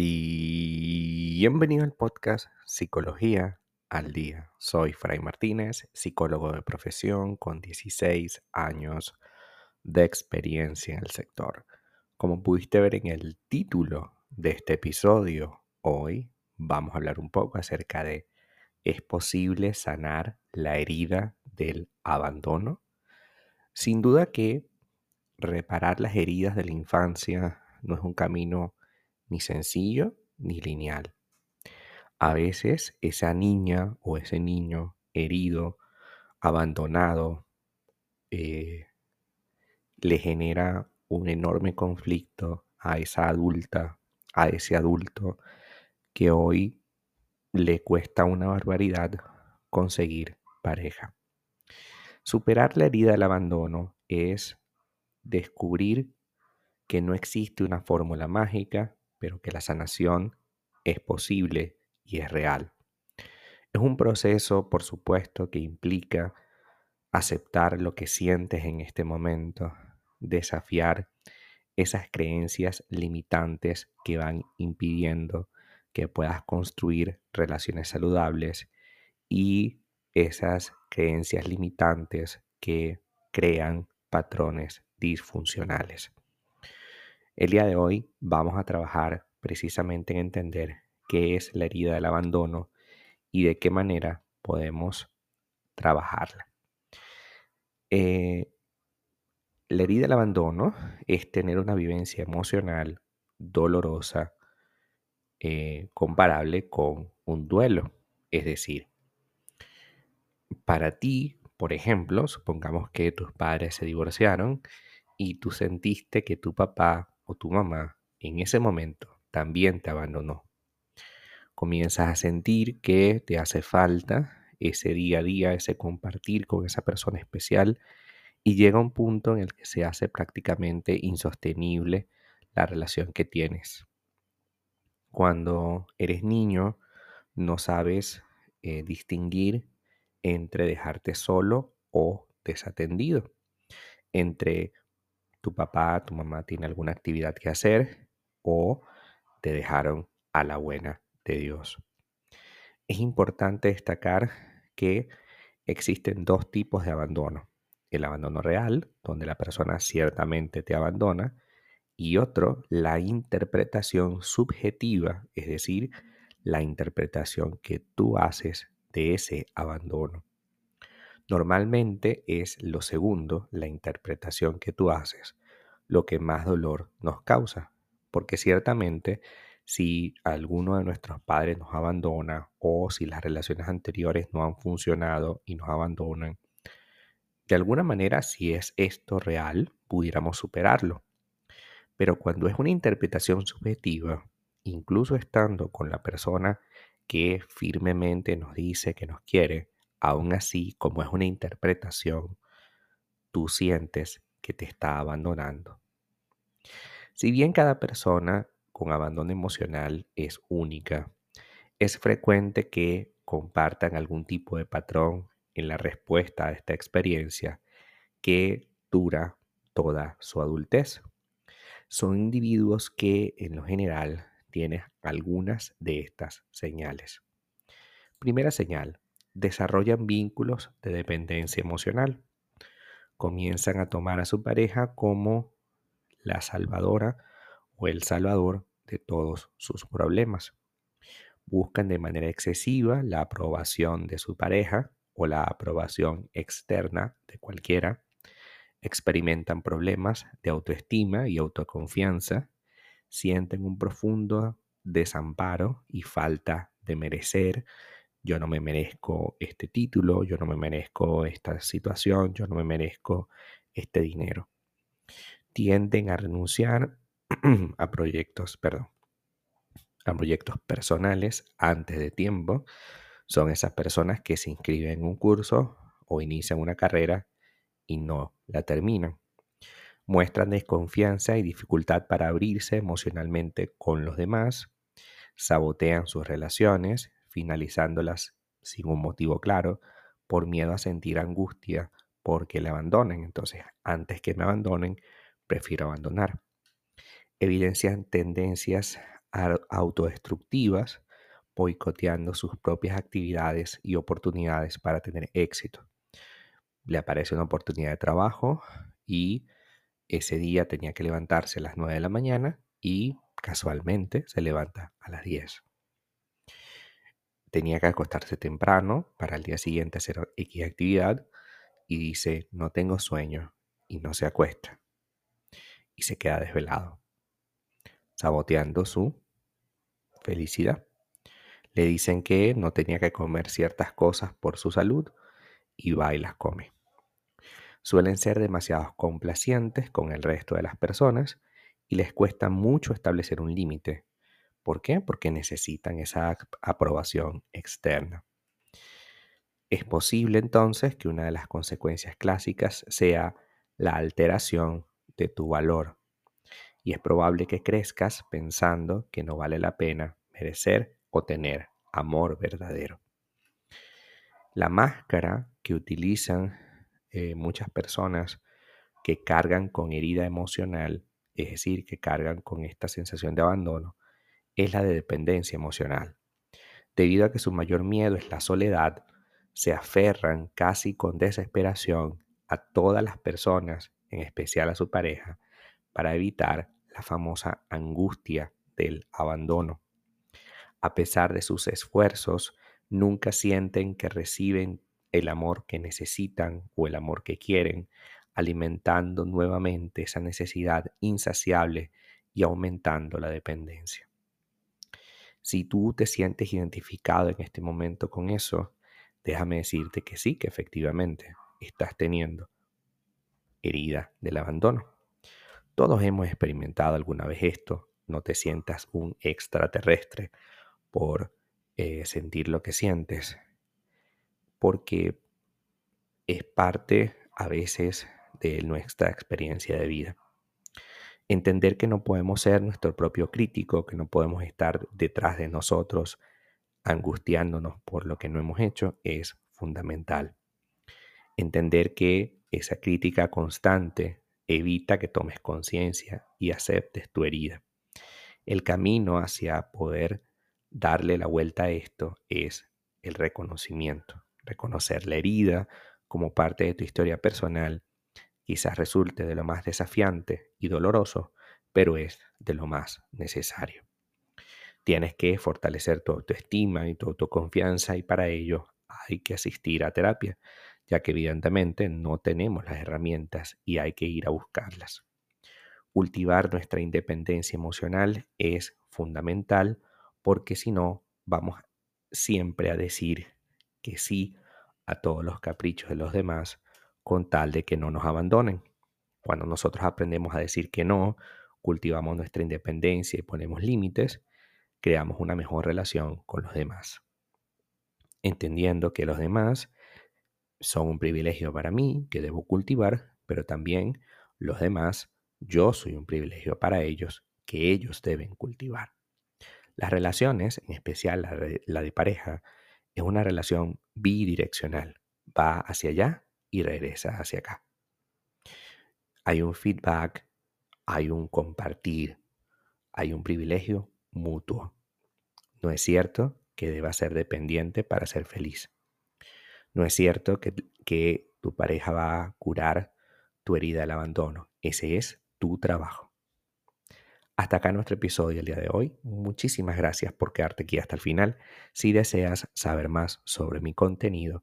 Bienvenido al podcast Psicología al Día. Soy Fray Martínez, psicólogo de profesión con 16 años de experiencia en el sector. Como pudiste ver en el título de este episodio, hoy vamos a hablar un poco acerca de ¿es posible sanar la herida del abandono? Sin duda que reparar las heridas de la infancia no es un camino ni sencillo ni lineal. A veces esa niña o ese niño herido, abandonado, eh, le genera un enorme conflicto a esa adulta, a ese adulto que hoy le cuesta una barbaridad conseguir pareja. Superar la herida del abandono es descubrir que no existe una fórmula mágica pero que la sanación es posible y es real. Es un proceso, por supuesto, que implica aceptar lo que sientes en este momento, desafiar esas creencias limitantes que van impidiendo que puedas construir relaciones saludables y esas creencias limitantes que crean patrones disfuncionales. El día de hoy vamos a trabajar precisamente en entender qué es la herida del abandono y de qué manera podemos trabajarla. Eh, la herida del abandono es tener una vivencia emocional dolorosa eh, comparable con un duelo. Es decir, para ti, por ejemplo, supongamos que tus padres se divorciaron y tú sentiste que tu papá o tu mamá en ese momento también te abandonó. Comienzas a sentir que te hace falta ese día a día, ese compartir con esa persona especial y llega un punto en el que se hace prácticamente insostenible la relación que tienes. Cuando eres niño no sabes eh, distinguir entre dejarte solo o desatendido, entre tu papá, tu mamá tiene alguna actividad que hacer o te dejaron a la buena de Dios. Es importante destacar que existen dos tipos de abandono. El abandono real, donde la persona ciertamente te abandona, y otro, la interpretación subjetiva, es decir, la interpretación que tú haces de ese abandono. Normalmente es lo segundo, la interpretación que tú haces, lo que más dolor nos causa, porque ciertamente si alguno de nuestros padres nos abandona o si las relaciones anteriores no han funcionado y nos abandonan, de alguna manera si es esto real, pudiéramos superarlo. Pero cuando es una interpretación subjetiva, incluso estando con la persona que firmemente nos dice que nos quiere, Aún así, como es una interpretación, tú sientes que te está abandonando. Si bien cada persona con abandono emocional es única, es frecuente que compartan algún tipo de patrón en la respuesta a esta experiencia que dura toda su adultez. Son individuos que en lo general tienen algunas de estas señales. Primera señal, desarrollan vínculos de dependencia emocional. Comienzan a tomar a su pareja como la salvadora o el salvador de todos sus problemas. Buscan de manera excesiva la aprobación de su pareja o la aprobación externa de cualquiera. Experimentan problemas de autoestima y autoconfianza. Sienten un profundo desamparo y falta de merecer yo no me merezco este título, yo no me merezco esta situación, yo no me merezco este dinero. Tienden a renunciar a proyectos, perdón, a proyectos personales antes de tiempo. Son esas personas que se inscriben en un curso o inician una carrera y no la terminan. Muestran desconfianza y dificultad para abrirse emocionalmente con los demás. Sabotean sus relaciones, finalizándolas sin un motivo claro, por miedo a sentir angustia porque le abandonen. Entonces, antes que me abandonen, prefiero abandonar. Evidencian tendencias autodestructivas, boicoteando sus propias actividades y oportunidades para tener éxito. Le aparece una oportunidad de trabajo y ese día tenía que levantarse a las 9 de la mañana y casualmente se levanta a las 10. Tenía que acostarse temprano para el día siguiente hacer X actividad y dice, no tengo sueño y no se acuesta. Y se queda desvelado, saboteando su felicidad. Le dicen que no tenía que comer ciertas cosas por su salud y va y las come. Suelen ser demasiado complacientes con el resto de las personas y les cuesta mucho establecer un límite. ¿Por qué? Porque necesitan esa aprobación externa. Es posible entonces que una de las consecuencias clásicas sea la alteración de tu valor. Y es probable que crezcas pensando que no vale la pena merecer o tener amor verdadero. La máscara que utilizan eh, muchas personas que cargan con herida emocional, es decir, que cargan con esta sensación de abandono, es la de dependencia emocional. Debido a que su mayor miedo es la soledad, se aferran casi con desesperación a todas las personas, en especial a su pareja, para evitar la famosa angustia del abandono. A pesar de sus esfuerzos, nunca sienten que reciben el amor que necesitan o el amor que quieren, alimentando nuevamente esa necesidad insaciable y aumentando la dependencia. Si tú te sientes identificado en este momento con eso, déjame decirte que sí, que efectivamente estás teniendo herida del abandono. Todos hemos experimentado alguna vez esto. No te sientas un extraterrestre por eh, sentir lo que sientes, porque es parte a veces de nuestra experiencia de vida. Entender que no podemos ser nuestro propio crítico, que no podemos estar detrás de nosotros angustiándonos por lo que no hemos hecho, es fundamental. Entender que esa crítica constante evita que tomes conciencia y aceptes tu herida. El camino hacia poder darle la vuelta a esto es el reconocimiento. Reconocer la herida como parte de tu historia personal quizás resulte de lo más desafiante y doloroso, pero es de lo más necesario. Tienes que fortalecer tu autoestima y tu autoconfianza y para ello hay que asistir a terapia, ya que evidentemente no tenemos las herramientas y hay que ir a buscarlas. Cultivar nuestra independencia emocional es fundamental porque si no vamos siempre a decir que sí a todos los caprichos de los demás con tal de que no nos abandonen. Cuando nosotros aprendemos a decir que no, cultivamos nuestra independencia y ponemos límites, creamos una mejor relación con los demás. Entendiendo que los demás son un privilegio para mí que debo cultivar, pero también los demás, yo soy un privilegio para ellos que ellos deben cultivar. Las relaciones, en especial la, de pareja, es una relación bidireccional. Va hacia allá y regresa hacia acá. Hay un feedback, hay un compartir, hay un privilegio mutuo. No es cierto que deba ser dependiente para ser feliz. No es cierto que, que tu pareja va a curar tu herida del abandono. Ese es tu trabajo. Hasta acá nuestro episodio el día de hoy. Muchísimas gracias por quedarte aquí hasta el final. Si deseas saber más sobre mi contenido,